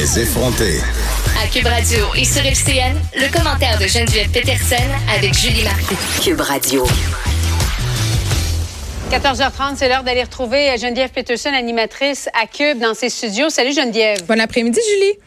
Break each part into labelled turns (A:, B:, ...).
A: Les effronter.
B: À Cube Radio et sur FCN, le commentaire de Geneviève Peterson avec Julie Marcoux.
C: Cube Radio.
D: 14h30, c'est l'heure d'aller retrouver Geneviève Peterson, animatrice à Cube, dans ses studios. Salut Geneviève.
E: Bon après-midi, Julie.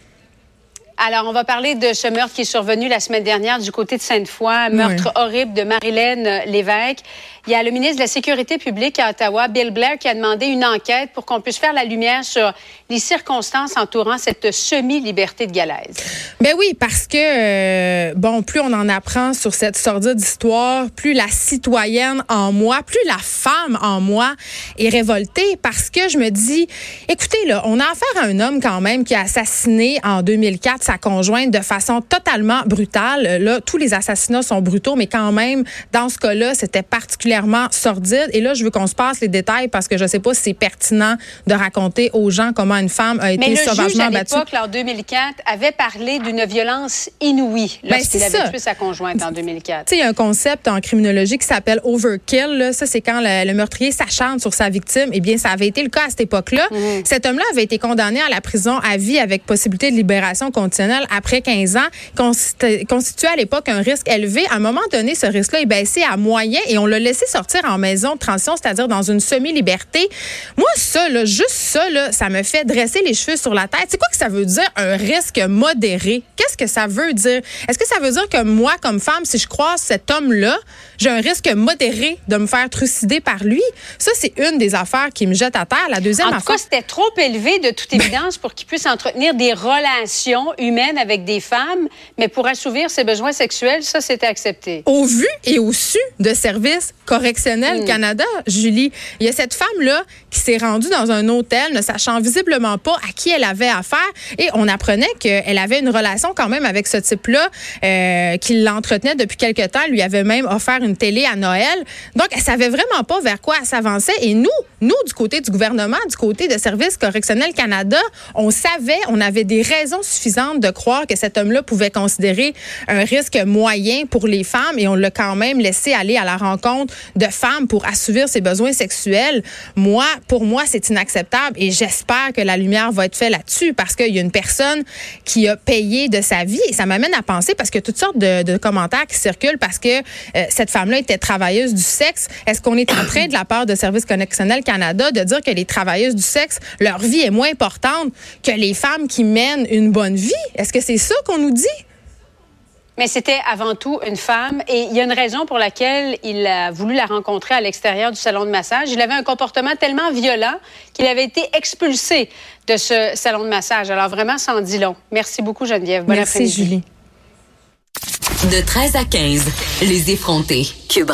D: Alors, on va parler de ce meurtre qui est survenu la semaine dernière du côté de Sainte-Foy, meurtre horrible de Marilène Lévesque. Il y a le ministre de la Sécurité publique à Ottawa, Bill Blair, qui a demandé une enquête pour qu'on puisse faire la lumière sur les circonstances entourant cette semi-liberté de Galaise.
E: Ben oui, parce que, euh, bon, plus on en apprend sur cette sordide histoire, plus la citoyenne en moi, plus la femme en moi est révoltée parce que je me dis, écoutez, là, on a affaire à un homme quand même qui a assassiné en 2004 sa conjointe de façon totalement brutale. Là, tous les assassinats sont brutaux, mais quand même, dans ce cas-là, c'était particulièrement sordide. Et là, je veux qu'on se passe les détails parce que je ne sais pas si c'est pertinent de raconter aux gens comment une femme a été
D: Mais le
E: sauvagement
D: juge, à
E: battue.
D: l'époque, en 2004, avait parlé d'une violence inouïe
E: Ben,
D: lorsqu'il
E: c'est
D: avait
E: ça.
D: tué sa conjointe en 2004.
E: Tu sais, il y a un concept en criminologie qui s'appelle overkill. Là. Ça, c'est quand le, le meurtrier s'acharne sur sa victime. Eh bien, ça avait été le cas à cette époque-là.
D: Mhm.
E: Cet homme-là avait été condamné à la prison à vie avec possibilité de libération conditionnelle après 15 ans. Consti- Constituait à l'époque un risque élevé. À un moment donné, ce risque-là est baissé à moyen et on l'a laissé sortir en maison de transition, c'est-à-dire dans une semi-liberté. Moi, ça, là, juste ça, là, ça me fait dresser les cheveux sur la tête. C'est quoi que ça veut dire un risque modéré? Qu'est-ce que ça veut dire? Est-ce que ça veut dire que moi, comme femme, si je croise cet homme-là, j'ai un risque modéré de me faire trucider par lui? Ça, c'est une des affaires qui me jette à terre. La deuxième
D: En tout
E: affaire.
D: cas, c'était trop élevé de toute évidence pour qu'il puisse entretenir des relations humaines avec des femmes, mais pour assouvir ses besoins sexuels, ça, c'était accepté.
E: au vu et au su de Service correctionnel Canada, Julie. Il y a cette femme-là qui s'est rendue dans un hôtel ne sachant visiblement pas à qui elle avait affaire et on apprenait qu'elle avait une relation quand même avec ce type-là euh, qui l'entretenait depuis quelque temps, lui avait même offert une télé à Noël. Donc, elle savait vraiment pas vers quoi elle s'avançait et nous, nous, du côté du gouvernement, du côté de Service correctionnel Canada, on savait, on avait des raisons suffisantes de croire que cet homme-là pouvait considérer un risque moyen pour les femmes et on l'a quand même laissé aller à la rencontre de femmes pour assouvir ses besoins sexuels. Moi, pour moi, c'est inacceptable et j'espère que la lumière va être faite là-dessus parce qu'il y a une personne qui a payé de sa vie et ça m'amène à penser parce que toutes sortes de, commentaires qui circulent parce que euh, cette femme-là était travailleuse du sexe. Est-ce qu'on est en train de la part de Service correctionnel Canada de dire que les travailleuses du sexe, leur vie est moins importante que les femmes qui mènent une bonne vie? Est-ce que c'est ça qu'on nous dit?
D: Mais c'était avant tout une femme et il y a une raison pour laquelle il a voulu la rencontrer à l'extérieur du salon de massage. Il avait un comportement tellement violent qu'il avait été expulsé de ce salon de massage. Alors vraiment, ça en dit long. Merci beaucoup, Geneviève. Bon
E: Merci,
D: après-midi.
E: Julie.
F: De 13 à 15, les effrontés. Cube